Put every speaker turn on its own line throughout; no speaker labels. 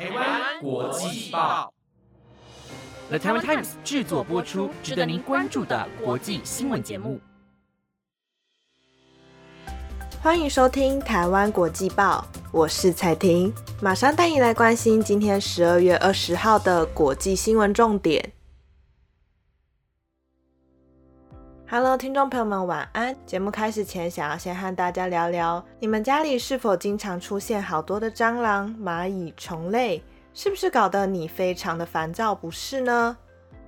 台湾国际报，The Taiwan Times 制作播出，值得您关注的国际新闻节目。
欢迎收听台湾国际报，我是彩婷，马上带你来关心今天十二月二十号的国际新闻重点。Hello，听众朋友们，晚安。节目开始前，想要先和大家聊聊，你们家里是否经常出现好多的蟑螂、蚂蚁、虫类？是不是搞得你非常的烦躁不是呢？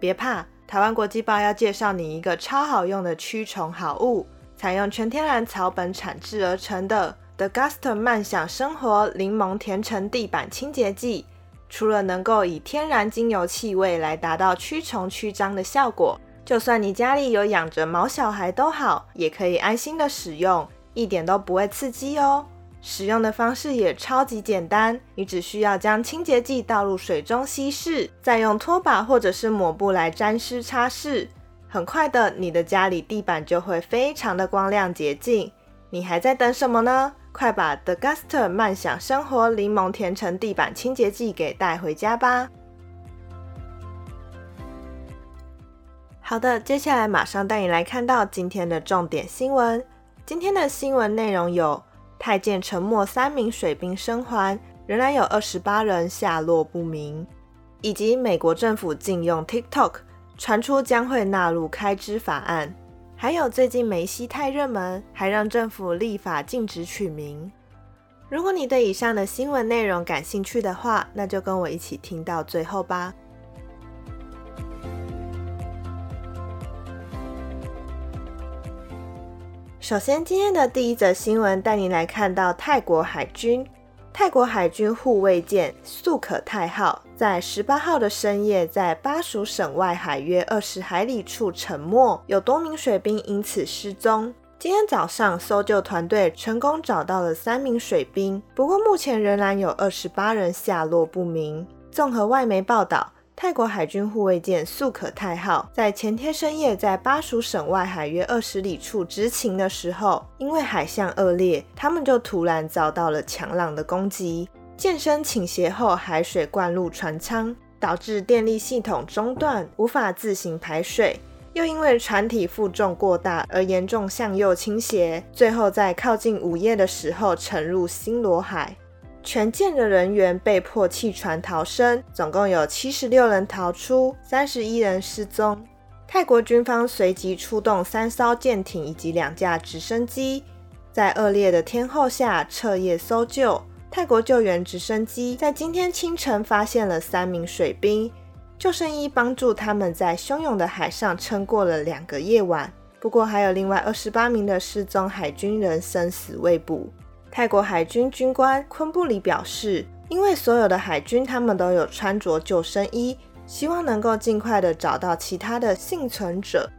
别怕，台湾国际报要介绍你一个超好用的驱虫好物，采用全天然草本产制而成的 The Guster 慢享生活柠檬甜橙地板清洁剂。除了能够以天然精油气味来达到驱虫驱蟑的效果。就算你家里有养着毛小孩都好，也可以安心的使用，一点都不会刺激哦。使用的方式也超级简单，你只需要将清洁剂倒入水中稀释，再用拖把或者是抹布来沾湿擦拭，很快的，你的家里地板就会非常的光亮洁净。你还在等什么呢？快把 The Guster 慢享生活柠檬甜橙地板清洁剂给带回家吧！好的，接下来马上带你来看到今天的重点新闻。今天的新闻内容有：太监沉没三名水兵生还，仍然有二十八人下落不明；以及美国政府禁用 TikTok，传出将会纳入开支法案；还有最近梅西太热门，还让政府立法禁止取名。如果你对以上的新闻内容感兴趣的话，那就跟我一起听到最后吧。首先，今天的第一则新闻带你来看到泰国海军。泰国海军护卫舰素可泰号在十八号的深夜，在巴蜀省外海约二十海里处沉没，有多名水兵因此失踪。今天早上，搜救团队成功找到了三名水兵，不过目前仍然有二十八人下落不明。综合外媒报道。泰国海军护卫舰素可泰号在前天深夜在巴蜀省外海约二十里处执勤的时候，因为海象恶劣，他们就突然遭到了强浪的攻击。舰身倾斜后，海水灌入船舱，导致电力系统中断，无法自行排水。又因为船体负重过大而严重向右倾斜，最后在靠近午夜的时候沉入新罗海。全舰的人员被迫弃船逃生，总共有七十六人逃出，三十一人失踪。泰国军方随即出动三艘舰艇以及两架直升机，在恶劣的天候下彻夜搜救。泰国救援直升机在今天清晨发现了三名水兵，救生衣帮助他们在汹涌的海上撑过了两个夜晚。不过，还有另外二十八名的失踪海军人生死未卜。泰国海军军官昆布里表示，因为所有的海军他们都有穿着救生衣，希望能够尽快的找到其他的幸存者。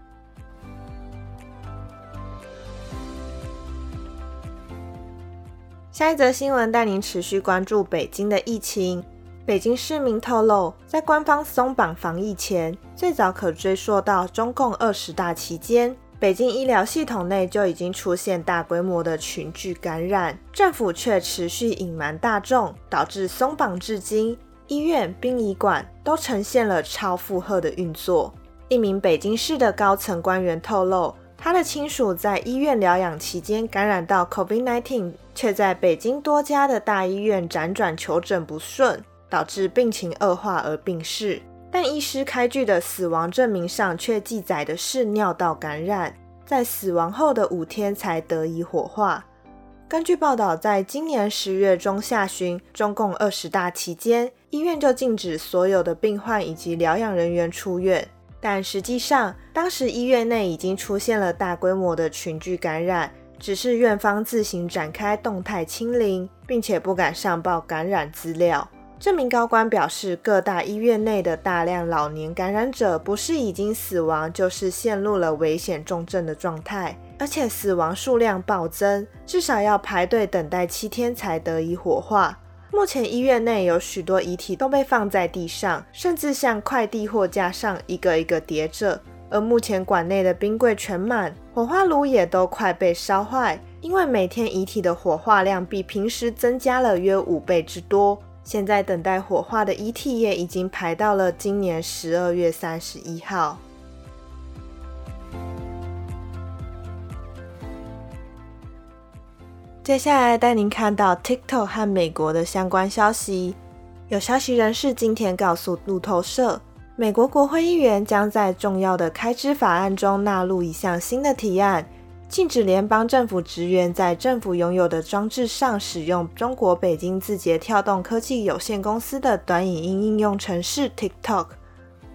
下一则新闻带您持续关注北京的疫情。北京市民透露，在官方松绑防疫前，最早可追溯到中共二十大期间。北京医疗系统内就已经出现大规模的群聚感染，政府却持续隐瞒大众，导致松绑至今，医院、殡仪馆都呈现了超负荷的运作。一名北京市的高层官员透露，他的亲属在医院疗养期间感染到 COVID-19，却在北京多家的大医院辗转求诊不顺，导致病情恶化而病逝。但医师开具的死亡证明上却记载的是尿道感染，在死亡后的五天才得以火化。根据报道，在今年十月中下旬，中共二十大期间，医院就禁止所有的病患以及疗养人员出院。但实际上，当时医院内已经出现了大规模的群聚感染，只是院方自行展开动态清零，并且不敢上报感染资料。这名高官表示，各大医院内的大量老年感染者不是已经死亡，就是陷入了危险重症的状态，而且死亡数量暴增，至少要排队等待七天才得以火化。目前医院内有许多遗体都被放在地上，甚至像快递货架上一个一个叠着。而目前馆内的冰柜全满，火化炉也都快被烧坏，因为每天遗体的火化量比平时增加了约五倍之多。现在等待火化的遗体也已经排到了今年十二月三十一号。接下来带您看到 TikTok 和美国的相关消息。有消息人士今天告诉路透社，美国国会议员将在重要的开支法案中纳入一项新的提案，禁止联邦政府职员在政府拥有的装置上使用中国北京字节跳动科技有限公司的短影音应用程式 TikTok。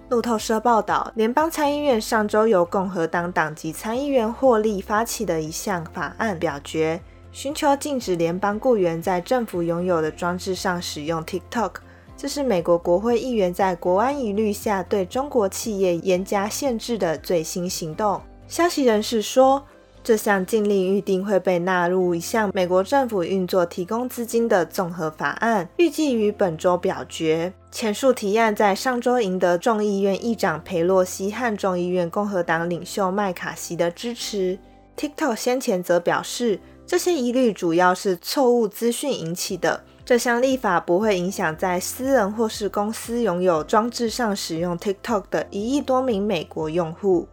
路透社报道，联邦参议院上周由共和党党籍参议员霍利发起的一项法案表决。寻求禁止联邦雇员在政府拥有的装置上使用 TikTok，这是美国国会议员在国安疑虑下对中国企业严加限制的最新行动。消息人士说，这项禁令预定会被纳入一项美国政府运作提供资金的综合法案，预计于本周表决。前述提案在上周赢得众议院议长佩洛西和众议院共和党领袖麦卡锡的支持。TikTok 先前则表示。这些疑虑主要是错误资讯引起的。这项立法不会影响在私人或是公司拥有装置上使用 TikTok 的一亿多名美国用户。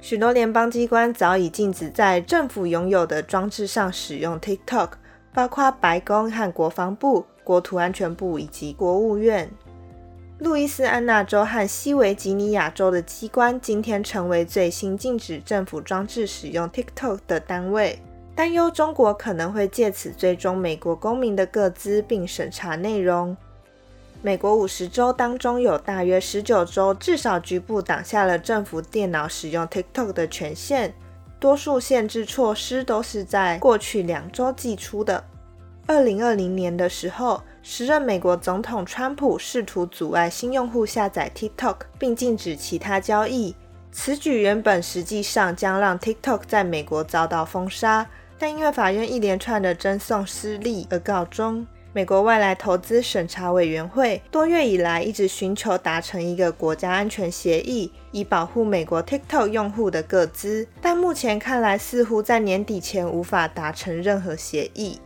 许多联邦机关早已禁止在政府拥有的装置上使用 TikTok，包括白宫和国防部、国土安全部以及国务院。路易斯安那州和西维吉尼亚州的机关今天成为最新禁止政府装置使用 TikTok 的单位。担忧中国可能会借此追踪美国公民的个资并审查内容。美国五十州当中有大约十九州至少局部挡下了政府电脑使用 TikTok 的权限，多数限制措施都是在过去两周寄出的。二零二零年的时候，时任美国总统川普试图阻碍新用户下载 TikTok，并禁止其他交易。此举原本实际上将让 TikTok 在美国遭到封杀。但因为法院一连串的争讼失利而告终。美国外来投资审查委员会多月以来一直寻求达成一个国家安全协议，以保护美国 TikTok 用户的个资，但目前看来似乎在年底前无法达成任何协议。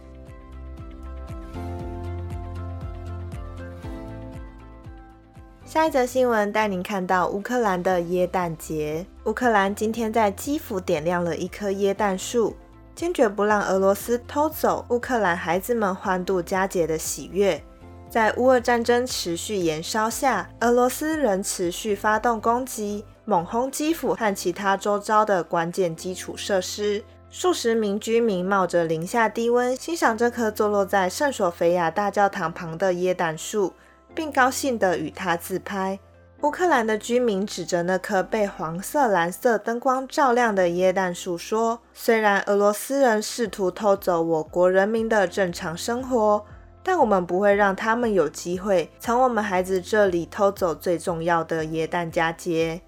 下一则新闻带您看到乌克兰的耶诞节。乌克兰今天在基辅点亮了一棵耶诞树。坚决不让俄罗斯偷走乌克兰孩子们欢度佳节的喜悦。在乌俄战争持续延烧下，俄罗斯仍持续发动攻击，猛轰基辅和其他周遭的关键基础设施。数十名居民冒着零下低温，欣赏这棵坐落在圣索菲亚大教堂旁的椰蛋树，并高兴地与它自拍。乌克兰的居民指着那棵被黄色、蓝色灯光照亮的椰蛋树说：“虽然俄罗斯人试图偷走我国人民的正常生活，但我们不会让他们有机会从我们孩子这里偷走最重要的椰蛋佳节。”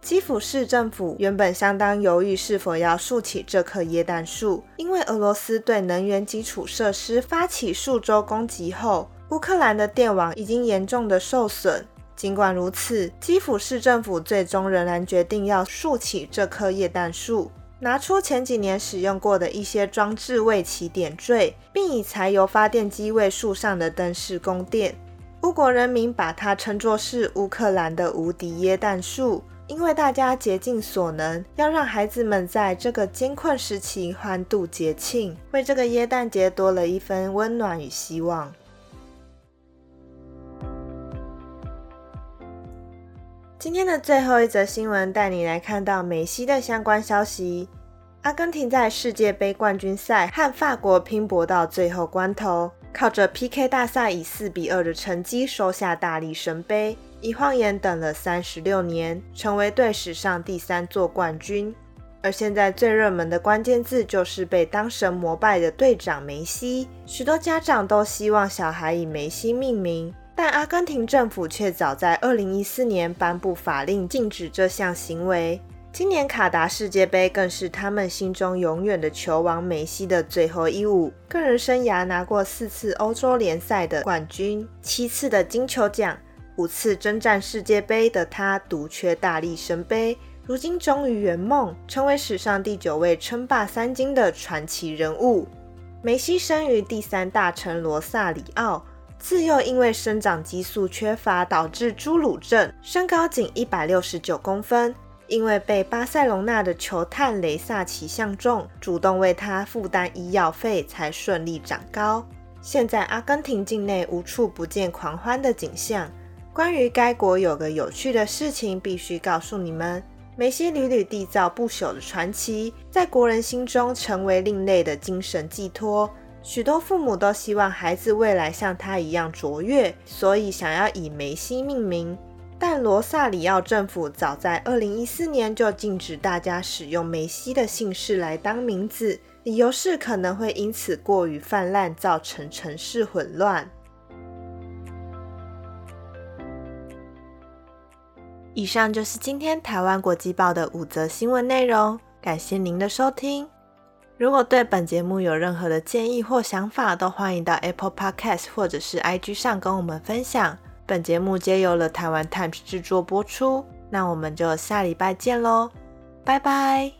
基辅市政府原本相当犹豫是否要竖起这棵椰蛋树，因为俄罗斯对能源基础设施发起数周攻击后，乌克兰的电网已经严重的受损。尽管如此，基辅市政府最终仍然决定要竖起这棵叶蛋树，拿出前几年使用过的一些装置为其点缀，并以柴油发电机为树上的灯饰供电。乌国人民把它称作是乌克兰的无敌椰蛋树，因为大家竭尽所能要让孩子们在这个艰困时期欢度节庆，为这个椰蛋节多了一分温暖与希望。今天的最后一则新闻，带你来看到梅西的相关消息。阿根廷在世界杯冠军赛和法国拼搏到最后关头，靠着 PK 大赛以四比二的成绩收下大力神杯，一晃眼等了三十六年，成为队史上第三座冠军。而现在最热门的关键字就是被当神膜拜的队长梅西，许多家长都希望小孩以梅西命名。但阿根廷政府却早在2014年颁布法令禁止这项行为。今年卡达世界杯更是他们心中永远的球王梅西的最后一舞。个人生涯拿过四次欧洲联赛的冠军，七次的金球奖，五次征战世界杯的他独缺大力神杯，如今终于圆梦，成为史上第九位称霸三金的传奇人物。梅西生于第三大城罗萨里奥。自幼因为生长激素缺乏导致侏儒症，身高仅一百六十九公分。因为被巴塞隆纳的球探雷萨奇相中，主动为他负担医药费，才顺利长高。现在阿根廷境内无处不见狂欢的景象。关于该国有个有趣的事情，必须告诉你们：梅西屡屡缔造不朽的传奇，在国人心中成为另类的精神寄托。许多父母都希望孩子未来像他一样卓越，所以想要以梅西命名。但罗萨里奥政府早在2014年就禁止大家使用梅西的姓氏来当名字，理由是可能会因此过于泛滥，造成城市混乱。以上就是今天台湾国际报的五则新闻内容，感谢您的收听。如果对本节目有任何的建议或想法，都欢迎到 Apple Podcast 或者是 IG 上跟我们分享。本节目皆由了台湾 Times 制作播出，那我们就下礼拜见喽，拜拜。